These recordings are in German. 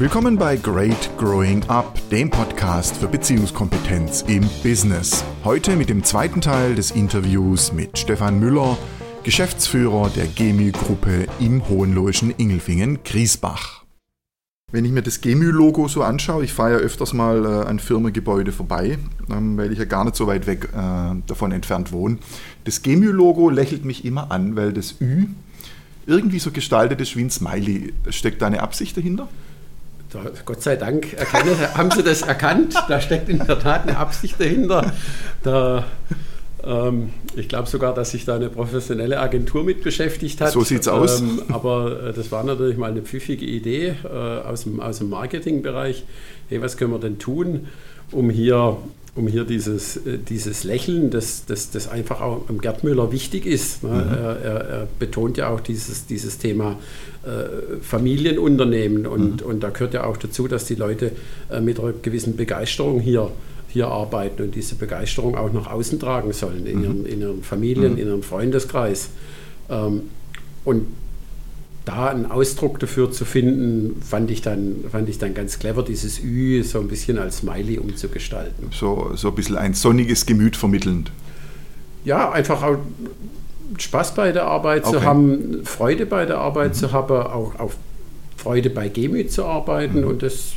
Willkommen bei Great Growing Up, dem Podcast für Beziehungskompetenz im Business. Heute mit dem zweiten Teil des Interviews mit Stefan Müller, Geschäftsführer der GEMÜ-Gruppe im Hohenlohischen Ingelfingen-Griesbach. Wenn ich mir das GEMÜ-Logo so anschaue, ich fahre ja öfters mal äh, an Firmengebäude vorbei, ähm, weil ich ja gar nicht so weit weg äh, davon entfernt wohne. Das GEMÜ-Logo lächelt mich immer an, weil das Ü irgendwie so gestaltet ist wie ein Smiley. Steckt da eine Absicht dahinter? Gott sei Dank erkenne, haben Sie das erkannt. Da steckt in der Tat eine Absicht dahinter. Da, ähm, ich glaube sogar, dass sich da eine professionelle Agentur mit beschäftigt hat. So sieht's aus. Ähm, aber äh, das war natürlich mal eine pfiffige Idee äh, aus, dem, aus dem Marketingbereich. Hey, was können wir denn tun, um hier um hier dieses, äh, dieses Lächeln, das, das, das einfach auch im Gerd Müller wichtig ist. Ne? Mhm. Er, er, er, betont ja auch dieses, dieses Thema äh, Familienunternehmen und, mhm. und da gehört ja auch dazu, dass die Leute äh, mit einer gewissen Begeisterung hier, hier arbeiten und diese Begeisterung auch nach außen tragen sollen, in, mhm. ihren, in ihren Familien, mhm. in ihrem Freundeskreis. Ähm, und da einen Ausdruck dafür zu finden, fand ich dann, fand ich dann ganz clever, dieses Ü so ein bisschen als Smiley umzugestalten. So, so ein bisschen ein sonniges Gemüt vermittelnd. Ja, einfach auch Spaß bei der Arbeit okay. zu haben, Freude bei der Arbeit mhm. zu haben, auch auf Freude bei Gemüt zu arbeiten mhm. und das,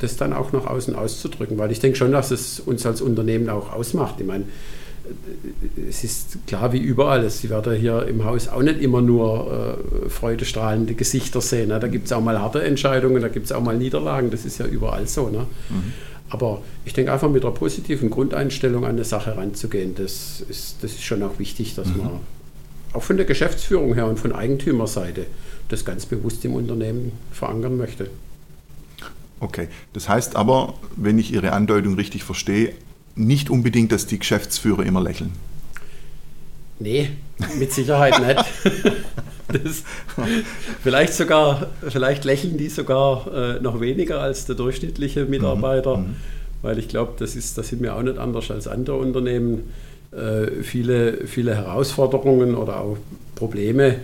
das dann auch nach außen auszudrücken, weil ich denke schon, dass es uns als Unternehmen auch ausmacht. Ich meine, es ist klar wie überall, Sie werden hier im Haus auch nicht immer nur äh, freudestrahlende Gesichter sehen. Ne? Da gibt es auch mal harte Entscheidungen, da gibt es auch mal Niederlagen, das ist ja überall so. Ne? Mhm. Aber ich denke einfach mit einer positiven Grundeinstellung an eine Sache ranzugehen, das ist, das ist schon auch wichtig, dass mhm. man auch von der Geschäftsführung her und von Eigentümerseite das ganz bewusst im Unternehmen verankern möchte. Okay, das heißt aber, wenn ich Ihre Andeutung richtig verstehe, nicht unbedingt, dass die Geschäftsführer immer lächeln. Nee, mit Sicherheit nicht. Das, vielleicht sogar, vielleicht lächeln die sogar äh, noch weniger als der durchschnittliche Mitarbeiter, mhm. mhm. weil ich glaube, das ist, das sind wir auch nicht anders als andere Unternehmen. Äh, viele, viele Herausforderungen oder auch Probleme,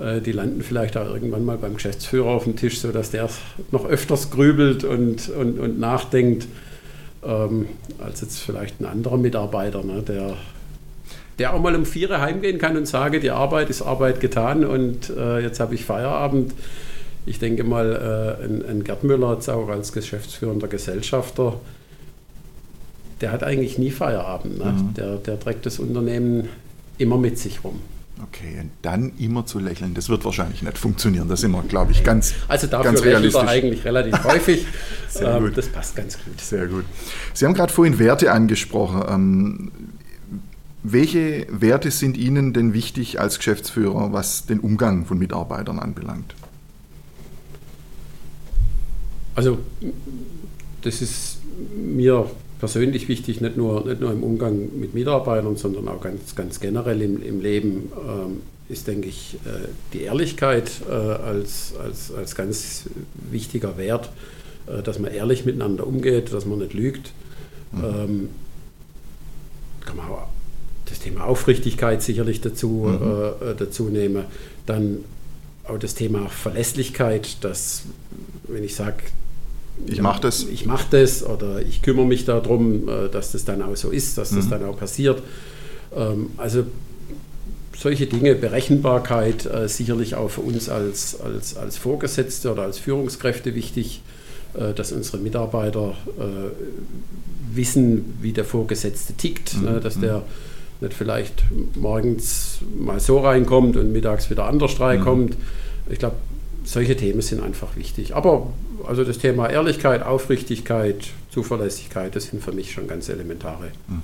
äh, die landen vielleicht auch irgendwann mal beim Geschäftsführer auf dem Tisch, sodass der noch öfters grübelt und, und, und nachdenkt ähm, als jetzt vielleicht ein anderer Mitarbeiter, ne, der, der auch mal um vier heimgehen kann und sage, die Arbeit ist Arbeit getan und äh, jetzt habe ich Feierabend. Ich denke mal, äh, ein, ein Gerd Müller jetzt auch als geschäftsführender Gesellschafter, der hat eigentlich nie Feierabend. Ne? Mhm. Der, der trägt das Unternehmen immer mit sich rum. Okay, und dann immer zu lächeln, das wird wahrscheinlich nicht funktionieren. Das sind wir, glaube ich, ganz Also dafür ganz realistisch. er eigentlich relativ häufig. Sehr ähm, gut. Das passt ganz gut. Sehr gut. Sie haben gerade vorhin Werte angesprochen. Ähm, welche Werte sind Ihnen denn wichtig als Geschäftsführer, was den Umgang von Mitarbeitern anbelangt? Also das ist mir persönlich wichtig, nicht nur, nicht nur im Umgang mit Mitarbeitern, sondern auch ganz, ganz generell im, im Leben, ähm, ist, denke ich, äh, die Ehrlichkeit äh, als, als, als ganz wichtiger Wert, äh, dass man ehrlich miteinander umgeht, dass man nicht lügt. Mhm. Ähm, kann man auch das Thema Aufrichtigkeit sicherlich dazu, mhm. Äh, dazu nehmen. Dann auch das Thema Verlässlichkeit, dass, wenn ich sage, ich mache das. Ich mache das oder ich kümmere mich darum, äh, dass das dann auch so ist, dass das mhm. dann auch passiert. Ähm, also solche Dinge, Berechenbarkeit, äh, sicherlich auch für uns als, als, als Vorgesetzte oder als Führungskräfte wichtig, äh, dass unsere Mitarbeiter wissen, wie der Vorgesetzte tickt, ne, mhm. dass der nicht vielleicht morgens mal so reinkommt und mittags wieder anders reinkommt. Mhm. Ich glaube, solche Themen sind einfach wichtig. Aber also das Thema Ehrlichkeit, Aufrichtigkeit, Zuverlässigkeit, das sind für mich schon ganz elementare mhm.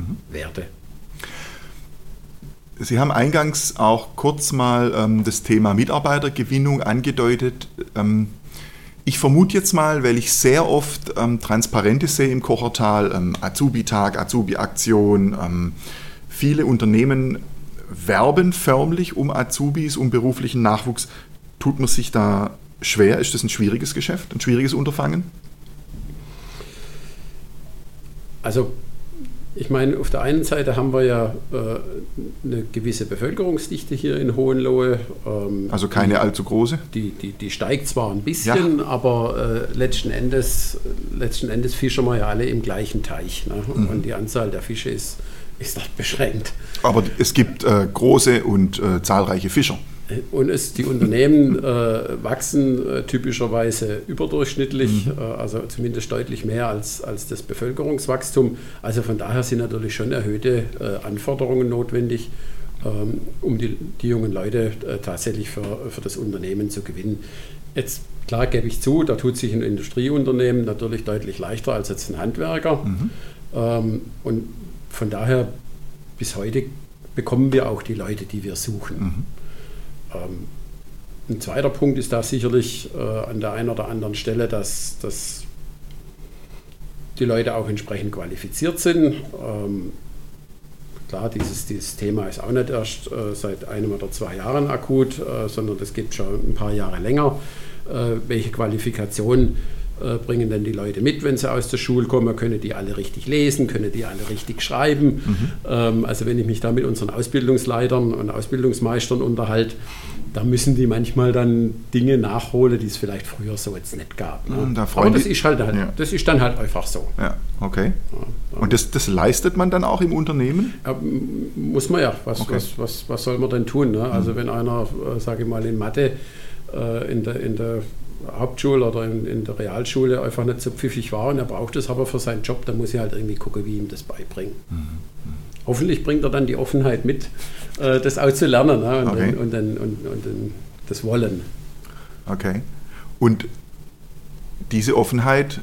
Mhm. Werte. Sie haben eingangs auch kurz mal ähm, das Thema Mitarbeitergewinnung angedeutet. Ähm, ich vermute jetzt mal, weil ich sehr oft ähm, Transparente sehe im Kochertal, ähm, Azubi-Tag, Azubi-Aktion, ähm, viele Unternehmen werben förmlich um Azubis, um beruflichen Nachwuchs. Tut man sich da schwer? Ist das ein schwieriges Geschäft, ein schwieriges Unterfangen? Also ich meine, auf der einen Seite haben wir ja äh, eine gewisse Bevölkerungsdichte hier in Hohenlohe. Ähm, also keine allzu große? Die, die, die steigt zwar ein bisschen, ja. aber äh, letzten, Endes, letzten Endes fischen wir ja alle im gleichen Teich. Ne? Mhm. Und die Anzahl der Fische ist, ist dort beschränkt. Aber es gibt äh, große und äh, zahlreiche Fischer. Und es, die Unternehmen äh, wachsen äh, typischerweise überdurchschnittlich, mhm. äh, also zumindest deutlich mehr als, als das Bevölkerungswachstum. Also von daher sind natürlich schon erhöhte äh, Anforderungen notwendig, ähm, um die, die, jungen Leute äh, tatsächlich für, für das Unternehmen zu gewinnen. Jetzt klar gebe ich zu, da tut sich ein Industrieunternehmen natürlich deutlich leichter als jetzt ein Handwerker. Mhm. Ähm, und von daher bis heute bekommen wir auch die Leute, die wir suchen. Mhm. Ähm, ein zweiter Punkt ist da sicherlich äh, an der einen oder anderen Stelle, dass, dass die Leute auch entsprechend qualifiziert sind. Ähm, klar, dieses, dieses Thema ist auch nicht erst äh, seit einem oder zwei Jahren akut, äh, sondern das gibt schon ein paar Jahre länger. Äh, welche Qualifikation äh, bringen denn die Leute mit, wenn sie aus der Schule kommen? Können die alle richtig lesen? Können die alle richtig schreiben? Mhm. Also wenn ich mich da mit unseren Ausbildungsleitern und Ausbildungsmeistern unterhalte, da müssen die manchmal dann Dinge nachholen, die es vielleicht früher so jetzt nicht gab. Ne? Da Aber das ist, halt, halt, ja. das ist dann halt einfach so. Ja, okay. Ja, Und das, das leistet man dann auch im Unternehmen? Ja, muss man ja. Was, okay. was, was, was soll man denn tun? Ne? Also mhm. wenn einer, äh, sage ich mal, in Mathe äh, in der, in der Hauptschule oder in, in, der Realschule einfach nicht so pfiffig war und er braucht es aber für seinen Job, dann muss ich halt irgendwie gucken, wie ihm das beibringen. Mhm. Hoffentlich bringt er dann die Offenheit mit, äh, das auch zu lernen ne? und, okay. dann, und, dann, und, und dann das Wollen. Okay. Und diese Offenheit,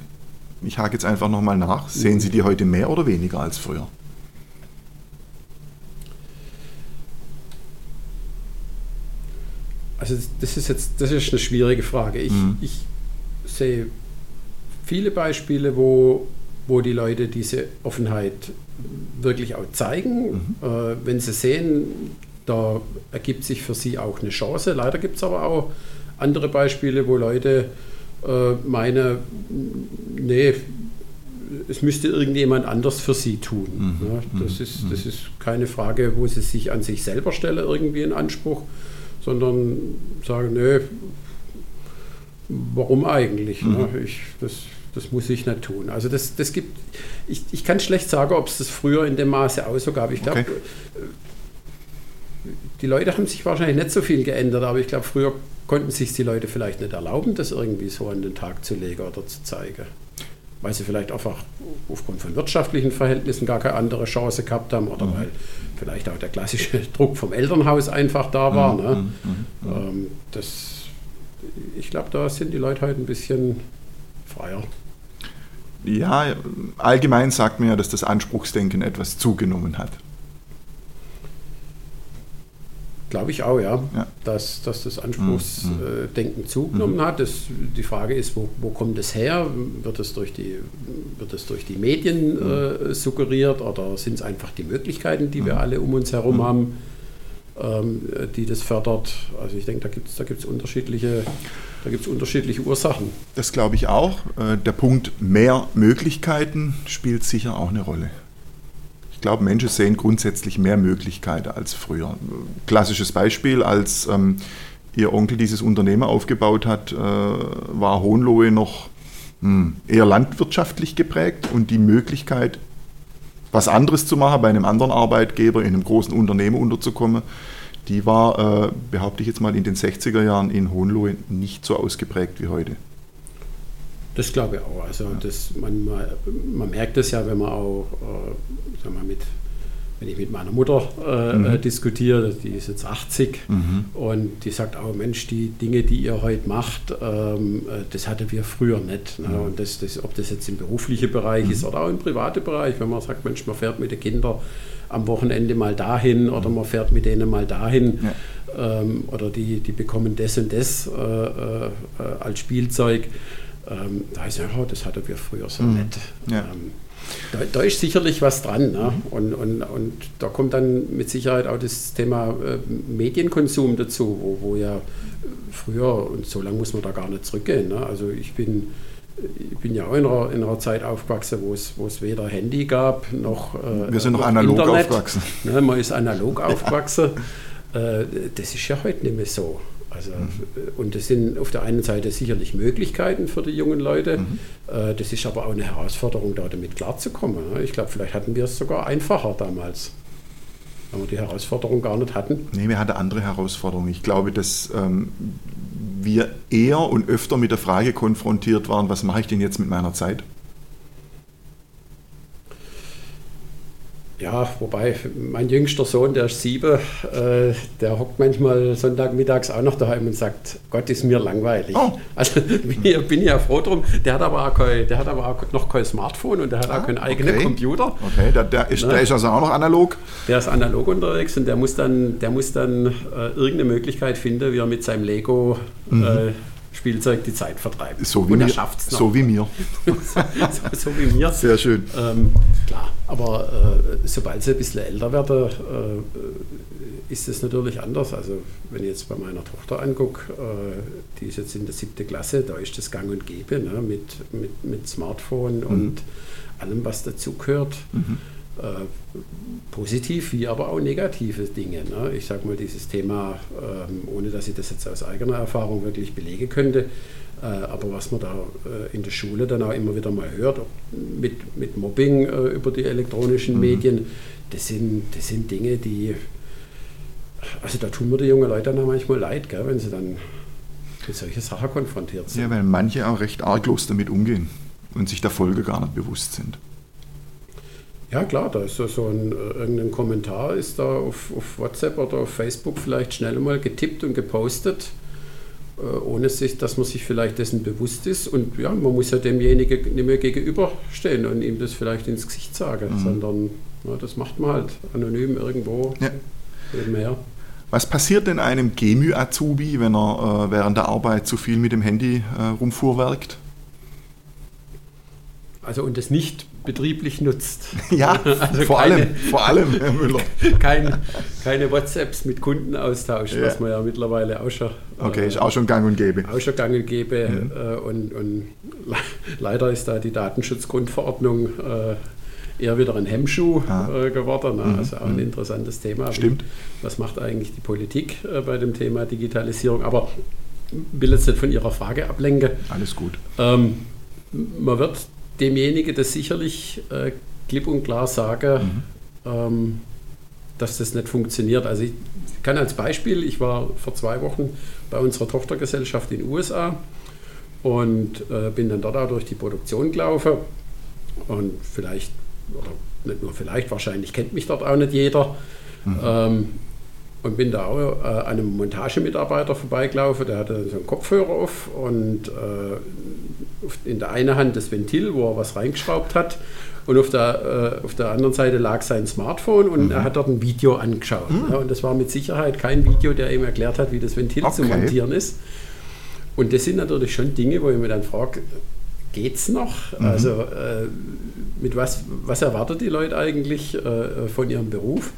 ich hake jetzt einfach nochmal nach, sehen Sie die heute mehr oder weniger als früher? Also das ist jetzt das ist eine schwierige Frage. Ich, mhm. ich sehe viele Beispiele, wo, wo die Leute diese Offenheit wirklich auch zeigen. Mhm. Äh, wenn sie sehen, da ergibt sich für sie auch eine Chance. Leider gibt es aber auch andere Beispiele, wo Leute äh, meinen, nee, es müsste irgendjemand anders für sie tun. Mhm. Ja, das, mhm. ist, das ist keine Frage, wo sie sich an sich selber stellen, irgendwie in Anspruch, sondern sagen, nö, warum eigentlich? Mhm. Ne? Ich, das, das muss ich nicht tun. Also das, das gibt, ich, ich kann schlecht sagen, ob es das früher in dem Maße auch so gab. Ich glaube, okay. die Leute haben sich wahrscheinlich nicht so viel geändert, aber ich glaube, früher konnten sich die Leute vielleicht nicht erlauben, das irgendwie so an den Tag zu legen oder zu zeigen. Weil sie vielleicht einfach aufgrund von wirtschaftlichen Verhältnissen gar keine andere Chance gehabt haben oder mhm. weil vielleicht auch der klassische Druck vom Elternhaus einfach da war. Mhm. Ne? Mhm. mhm. Ähm, das, ich glaube, da sind die Leute heute ein bisschen freier. Ja, allgemein sagt man ja, dass das Anspruchsdenken etwas zugenommen hat. Glaube ich auch, ja, ja. Dass, dass das Anspruchsdenken mhm. zugenommen mhm. hat. Das, die Frage ist, wo, wo kommt es her? Wird es durch die, wird es durch die Medien mhm. äh, suggeriert oder sind es einfach die Möglichkeiten, die wir mhm. alle um uns herum mhm. haben, ähm, die das fördert? Also ich denke, da gibt es da gibt's unterschiedliche, da gibt's unterschiedliche Ursachen. Das glaube ich auch. Äh, der Punkt mehr Möglichkeiten spielt sicher auch eine Rolle. Ich glaube, Menschen sehen grundsätzlich mehr Möglichkeiten als früher. Klassisches Beispiel, als ähm, ihr Onkel dieses Unternehmen aufgebaut hat, äh, war Hohenlohe noch mh, hm, eher landwirtschaftlich geprägt und die Möglichkeit, was anderes zu machen, bei einem anderen Arbeitgeber in einem großen Unternehmen unterzukommen, die war, äh, behaupte ich jetzt mal, in den 60er Jahren in Hohenlohe nicht so ausgeprägt wie heute. Das glaube ich auch. Also das, man, man merkt es ja, wenn man auch äh, sagen wir, mit, wenn ich mit meiner Mutter äh, mhm. äh, diskutiere, die ist jetzt 80 mhm. und die sagt auch, Mensch, die Dinge, die ihr heute macht, ähm, äh, das hatten wir früher nicht. Ne? Mhm. Und das, das, ob das jetzt im beruflichen Bereich ist mhm. oder auch im privaten Bereich, wenn man sagt, Mensch, man fährt mit den Kindern am Wochenende mal dahin oder mhm. man fährt mit denen mal dahin. Ja. Ähm, oder die, die bekommen das und das äh, äh, als Spielzeug ähm, da heißt ja, oh, das hatten wir früher so mhm. nicht. Ja. Ähm, da, da, ist sicherlich was dran. Ne? Mhm. Und, und, und da kommt dann mit Sicherheit auch das Thema äh, Medienkonsum dazu, wo, wo ja früher, und so lange muss man da gar nicht zurückgehen. Ne? Also ich bin ich bin ja auch in einer, in einer Zeit aufgewachsen, wo es, wo es weder Handy gab, noch. Äh, Wir sind noch, noch analog Internet. aufgewachsen. Ne, man ist analog aufgewachsen. Äh, das ist ja heute nicht mehr so. Also, mhm. Und das sind auf der einen Seite sicherlich Möglichkeiten für die jungen Leute. Mhm. Äh, das ist aber auch eine Herausforderung, da damit klarzukommen. Ne. Ich glaube, vielleicht hatten wir es sogar einfacher damals weil wir die Herausforderung gar nicht hatten. Nee, wir hatten andere Herausforderungen. Ich glaube, dass ähm, wir eher und öfter mit der Frage konfrontiert waren, was mache ich denn jetzt mit meiner Zeit? Ja, wobei mein jüngster Sohn, der ist sieben, äh, der hockt manchmal Sonntagmittags auch noch daheim und sagt, Gott ist mir langweilig. Oh. Also bin ich, bin ich ja froh drum. Der hat aber auch, kein, der hat aber auch noch kein Smartphone und der hat ah, auch keinen eigenen okay. Computer. Okay, der, der, ist, der ist also auch noch analog? Der ist analog unterwegs und der muss dann, der muss dann äh, irgendeine Möglichkeit finden, wie er mit seinem Lego mhm. äh, Spielzeug die Zeit vertreiben. So wie, und er mir, noch. so wie mir. so, so, wie mir. Sehr schön. Ähm, klar, aber äh, sobald sie ein bisschen älter werden, äh, ist es natürlich anders. Also wenn ich jetzt bei meiner Tochter angucke, äh, die ist jetzt in der siebten Klasse, da ist das gang und gäbe ne, mit, mit, mit Smartphone mhm. und allem, was dazugehört. Mhm. Äh, positiv wie aber auch negative Dinge. Ne? Ich sage mal, dieses Thema, ähm, ohne dass ich das jetzt aus eigener Erfahrung wirklich belegen könnte, äh, aber was man da äh, in der Schule dann auch immer wieder mal hört, mit, mit Mobbing über die elektronischen mhm. Medien, das sind, das sind Dinge, die, also da tun mir die jungen Leute dann auch manchmal leid, gell, wenn sie dann mit solchen Sachen konfrontiert sind. Ja, weil manche auch recht arglos damit umgehen und sich der Folge gar nicht bewusst sind. Ja klar, da ist so, so ein äh, irgendein Kommentar ist da auf, auf, WhatsApp oder auf Facebook vielleicht schnell mal getippt und gepostet, äh, ohne sich, dass man sich vielleicht dessen bewusst ist. Und ja, man muss ja demjenigen nicht mehr gegenüberstehen und ihm das vielleicht ins Gesicht sagen, mhm. sondern ja, das macht man halt anonym irgendwo ja. nebenher. Was passiert denn einem Gemü-Azubi, wenn er äh, während der Arbeit zu viel mit dem Handy äh, rumfuhrwerkt? Also und das nicht betrieblich nutzt. Ja, also vor, keine, allem, vor allem, Herr Müller. Kein, keine WhatsApps mit Kunden austauscht, ja. was man ja mittlerweile auch schon. Okay, äh, ist auch schon gang und gäbe. Auch schon gang und gäbe. Mhm. Äh, und, und, leider ist da die Datenschutzgrundverordnung äh, eher wieder ein Hemmschuh ah. äh, geworden. Ne? Mhm. Also auch ein mhm. interessantes Thema. Stimmt. Was macht eigentlich die Politik äh, bei dem Thema Digitalisierung? Aber ich will jetzt nicht von Ihrer Frage ablenken. Alles gut. Ähm, man wird demjenigen das sicherlich äh, klipp und klar sagen, mhm. ähm, dass das nicht funktioniert. Also ich kann als Beispiel, ich war vor zwei Wochen bei unserer Tochtergesellschaft in den USA und äh, bin dann dort auch durch die Produktion gelaufen und vielleicht, oder nicht nur vielleicht, wahrscheinlich kennt mich dort auch nicht jeder. Mhm. Ähm, und bin da auch äh, an einem Montagemitarbeiter vorbeigelaufen, der hatte so einen Kopfhörer auf und äh, in der einen Hand das Ventil, wo er was reingeschraubt hat und auf der, äh, auf der anderen Seite lag sein Smartphone und mhm. er hat dort ein Video angeschaut. Mhm. Ja, und das war mit Sicherheit kein Video, der ihm erklärt hat, wie das Ventil okay. zu montieren ist. Und das sind natürlich schon Dinge, wo ich mir dann frage, geht's noch? Mhm. Also äh, mit was, was erwartet die Leute eigentlich äh, von ihrem Beruf?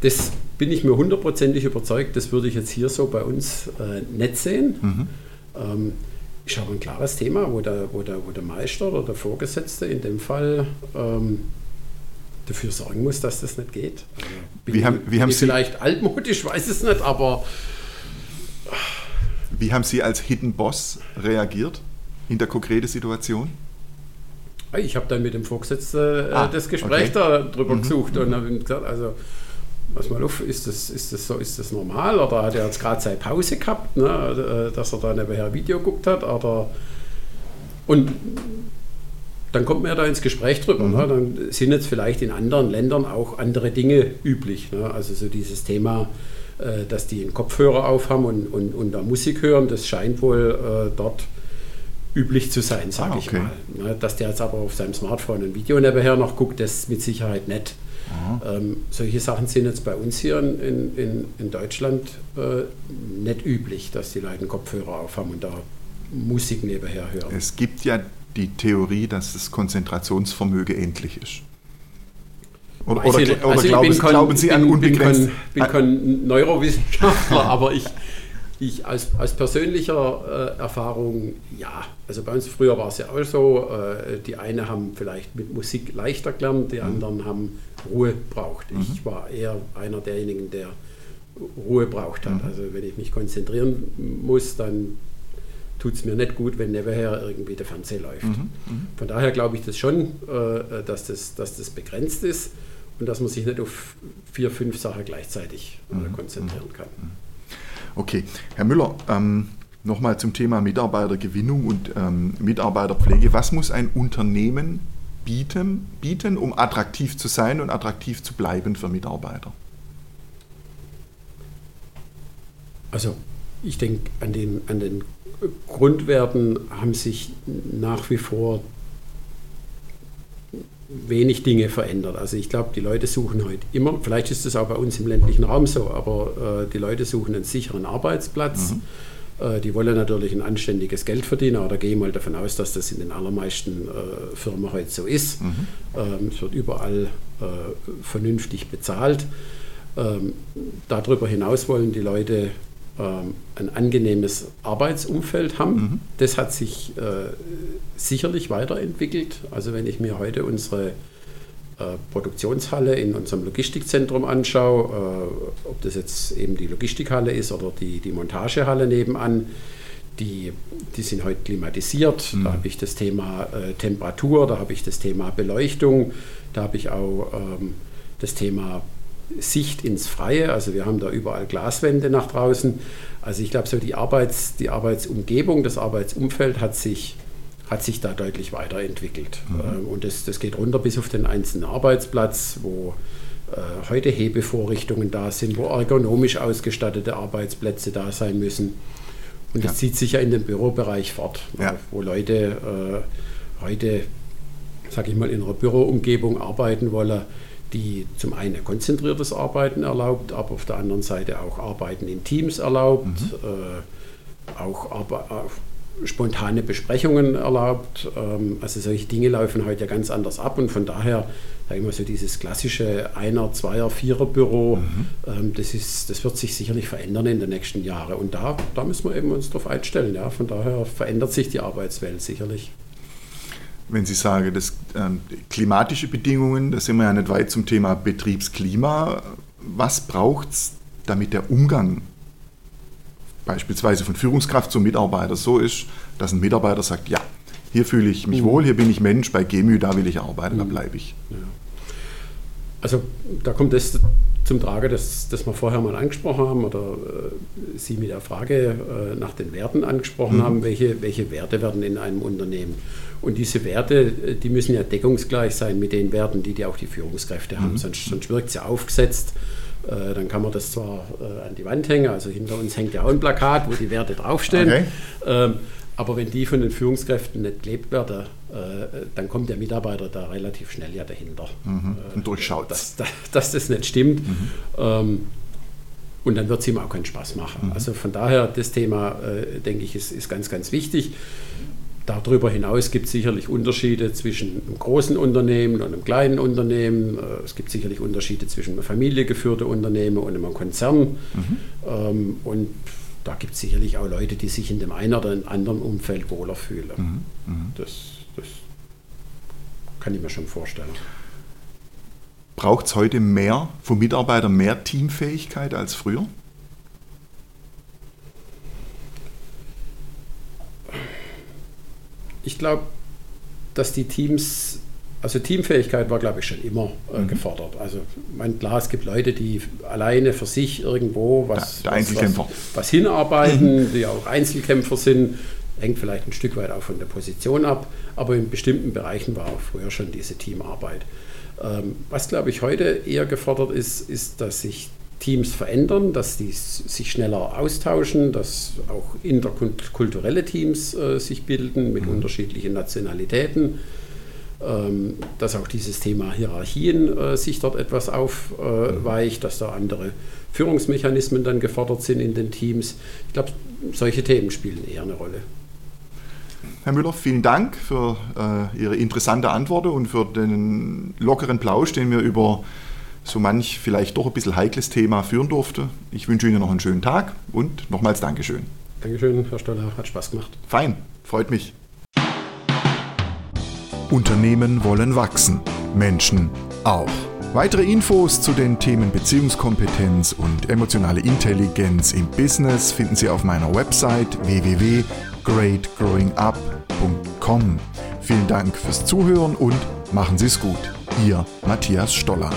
Das bin ich mir hundertprozentig überzeugt, das würde ich jetzt hier so bei uns äh, nicht sehen. Mhm. Ähm, ist aber ein klares Thema, wo der, wo der, wo der Meister oder der Vorgesetzte in dem Fall ähm, dafür sorgen muss, dass das nicht geht. Also bin wie haben, wie haben Sie vielleicht altmodisch, weiß es nicht, aber. Wie haben Sie als Hidden Boss reagiert in der konkreten Situation? Ich habe dann mit dem Vorgesetzten äh, ah, das Gespräch okay. darüber mhm. gesucht und habe gesagt, also Pass mal auf, ist das, ist das so, ist das normal? Oder hat er jetzt gerade seine Pause gehabt, ne, äh, dass er da nebenher ein Video geguckt hat? Oder und dann kommt man ja da ins Gespräch drüber. Mhm. Ne? Dann sind jetzt vielleicht in anderen Ländern auch andere Dinge üblich. Ne? Also so dieses Thema, äh, dass die einen Kopfhörer aufhaben und, und, und da Musik hören, das scheint wohl äh, dort üblich zu sein, sage ah, okay. ich mal. Ne? Dass der jetzt aber auf seinem Smartphone ein Video nebenher noch guckt, das ist mit Sicherheit nicht. Ähm, solche Sachen sind jetzt bei uns hier in, in, in Deutschland äh, nicht üblich, dass die Leute einen Kopfhörer aufhaben und da Musik nebenher hören. Es gibt ja die Theorie, dass das Konzentrationsvermögen endlich ist. Oder, oder, oder also glauben, kein, glauben, Sie an unbegrenzt... Ich bin kein, bin kein Neurowissenschaftler, aber ich, Ich aus, aus persönlicher äh, Erfahrung, ja. Also bei uns früher war es ja auch so, äh, die einen haben vielleicht mit Musik leichter gelernt, die mhm. anderen haben Ruhe braucht. Mhm. Ich war eher einer derjenigen, der Ruhe braucht hat. Mhm. Also wenn ich mich konzentrieren muss, dann tut es mir nicht gut, wenn nebenher irgendwie der Fernseher läuft. Mhm. Mhm. Von daher glaube ich das schon, äh, dass, das, dass das begrenzt ist und dass man sich nicht auf vier, fünf Sachen gleichzeitig äh, mhm. konzentrieren kann. Mhm. Okay, Herr Müller, ähm, nochmal zum Thema Mitarbeitergewinnung und ähm, Mitarbeiterpflege. Was muss ein Unternehmen bieten, bieten, um attraktiv zu sein und attraktiv zu bleiben für Mitarbeiter? Also ich denke, an den, an den Grundwerten haben sich nach wie vor wenig Dinge verändert. Also ich glaube, die Leute suchen heute immer, vielleicht ist es auch bei uns im ländlichen Raum so, aber äh, die Leute suchen einen sicheren Arbeitsplatz. Mhm. Äh, die wollen natürlich ein anständiges Geld verdienen, aber da gehe ich mal davon aus, dass das in den allermeisten äh, Firmen heute so ist. Mhm. Ähm, es wird überall äh, vernünftig bezahlt. Ähm, darüber hinaus wollen die Leute ähm, ein angenehmes Arbeitsumfeld haben. Mhm. Das hat sich äh, sicherlich weiterentwickelt. Also wenn ich mir heute unsere Produktionshalle in unserem Logistikzentrum anschaue, äh, ob das jetzt eben die Logistikhalle ist oder die, die Montagehalle nebenan, die, die sind heute klimatisiert. Mhm. Da habe ich das Thema äh, Temperatur, da habe ich das Thema Beleuchtung, da habe ich auch ähm, das Thema Sicht ins Freie. Also wir haben da überall Glaswände nach draußen. Also ich glaube, so die, Arbeits-, die Arbeitsumgebung, das Arbeitsumfeld hat sich, hat sich da deutlich weiterentwickelt. Mhm. Und das, das geht runter bis auf den einzelnen Arbeitsplatz, wo äh, heute Hebevorrichtungen da sind, wo ergonomisch ausgestattete Arbeitsplätze da sein müssen. Und das ja. zieht sich ja in den Bürobereich fort, ja. wo Leute äh, heute, sage ich mal, in einer Büroumgebung arbeiten wollen die zum einen konzentriertes Arbeiten erlaubt, aber auf der anderen Seite auch Arbeiten in Teams erlaubt, mhm. äh, auch, aber, auch spontane Besprechungen erlaubt. Ähm, also solche Dinge laufen heute ja ganz anders ab und von daher, sage ich mal so, dieses klassische Einer-, Zweier-, Vierer-Büro, mhm. ähm, das, ist, das wird sich sicherlich verändern in den nächsten Jahren und da, da müssen wir eben uns darauf einstellen. Ja. Von daher verändert sich die Arbeitswelt sicherlich wenn Sie sagen, das ähm, klimatische Bedingungen, da sind wir ja nicht weit zum Thema Betriebsklima. Was braucht es, damit der Umgang beispielsweise von Führungskraft zum Mitarbeiter so ist, dass ein Mitarbeiter sagt, ja, hier fühle ich mich mhm. wohl, hier bin ich Mensch, bei Gemü, da will ich arbeiten, da mhm. bleibe ich. Ja. Also da kommt das zum Trage, das, das wir vorher mal angesprochen haben oder äh, Sie mit der Frage äh, nach den Werten angesprochen mhm. haben, welche, welche Werte werden in einem Unternehmen. Und diese Werte, äh, die müssen ja deckungsgleich sein mit den Werten, die, die auch die Führungskräfte haben, mhm. sonst, sonst wirkt es ja aufgesetzt. Äh, dann kann man das zwar äh, an die Wand hängen, also hinter uns hängt ja auch ein Plakat, wo die Werte draufstehen. Okay. Ähm, aber wenn die von den Führungskräften nicht gelebt werden, äh, dann kommt der Mitarbeiter da relativ schnell ja dahinter. Mhm. Und durchschaut. Dass, dass, dass, das nicht stimmt. Mhm. Ähm, und dann wird es ihm auch keinen Spaß machen. Mhm. Also von daher, das Thema, äh, denke ich, ist, ist ganz, ganz wichtig. Darüber hinaus gibt es sicherlich Unterschiede zwischen einem großen Unternehmen und einem kleinen Unternehmen. Äh, es gibt sicherlich Unterschiede zwischen einem familiengeführten Unternehmen und einem Konzern. Mhm. Ähm, und da gibt es sicherlich auch Leute, die sich in dem einen oder anderen Umfeld wohler fühlen. Mhm. Mhm. Das, das kann ich mir schon vorstellen. Braucht es heute mehr von Mitarbeitern mehr Teamfähigkeit als früher? Ich glaube, dass die Teams also Teamfähigkeit war, glaube ich, schon immer äh, mhm. gefordert. Also mein, klar, es gibt Leute, die alleine für sich irgendwo was, der, der was, was, was, hinarbeiten, mhm. die auch Einzelkämpfer sind. Hängt vielleicht ein Stück weit auch von der Position ab, aber in bestimmten Bereichen war auch früher schon diese Teamarbeit. Ähm, was, glaube ich, heute eher gefordert ist, ist, dass sich Teams verändern, dass die sich schneller austauschen, dass auch interkulturelle Teams äh, sich bilden mit mhm. unterschiedlichen Nationalitäten ähm, dass auch dieses Thema Hierarchien äh, sich dort etwas aufweicht, dass da andere Führungsmechanismen dann gefordert sind in den Teams. Ich glaube, solche Themen spielen eher eine Rolle. Herr Müller, vielen Dank für äh, Ihre interessante Antwort und für den lockeren Plausch, den wir über so manch vielleicht doch ein bisschen heikles Thema führen durfte. Ich wünsche Ihnen noch einen schönen Tag und nochmals Dankeschön. Dankeschön, Herr Stoller, hat Spaß gemacht. Fein, freut mich. Unternehmen wollen wachsen, Menschen auch. Weitere Infos zu den Themen Beziehungskompetenz und emotionale Intelligenz im Business finden Sie auf meiner Website www.greatgrowingup.com. Vielen Dank fürs Zuhören und machen Sie es gut. Ihr Matthias Stoller.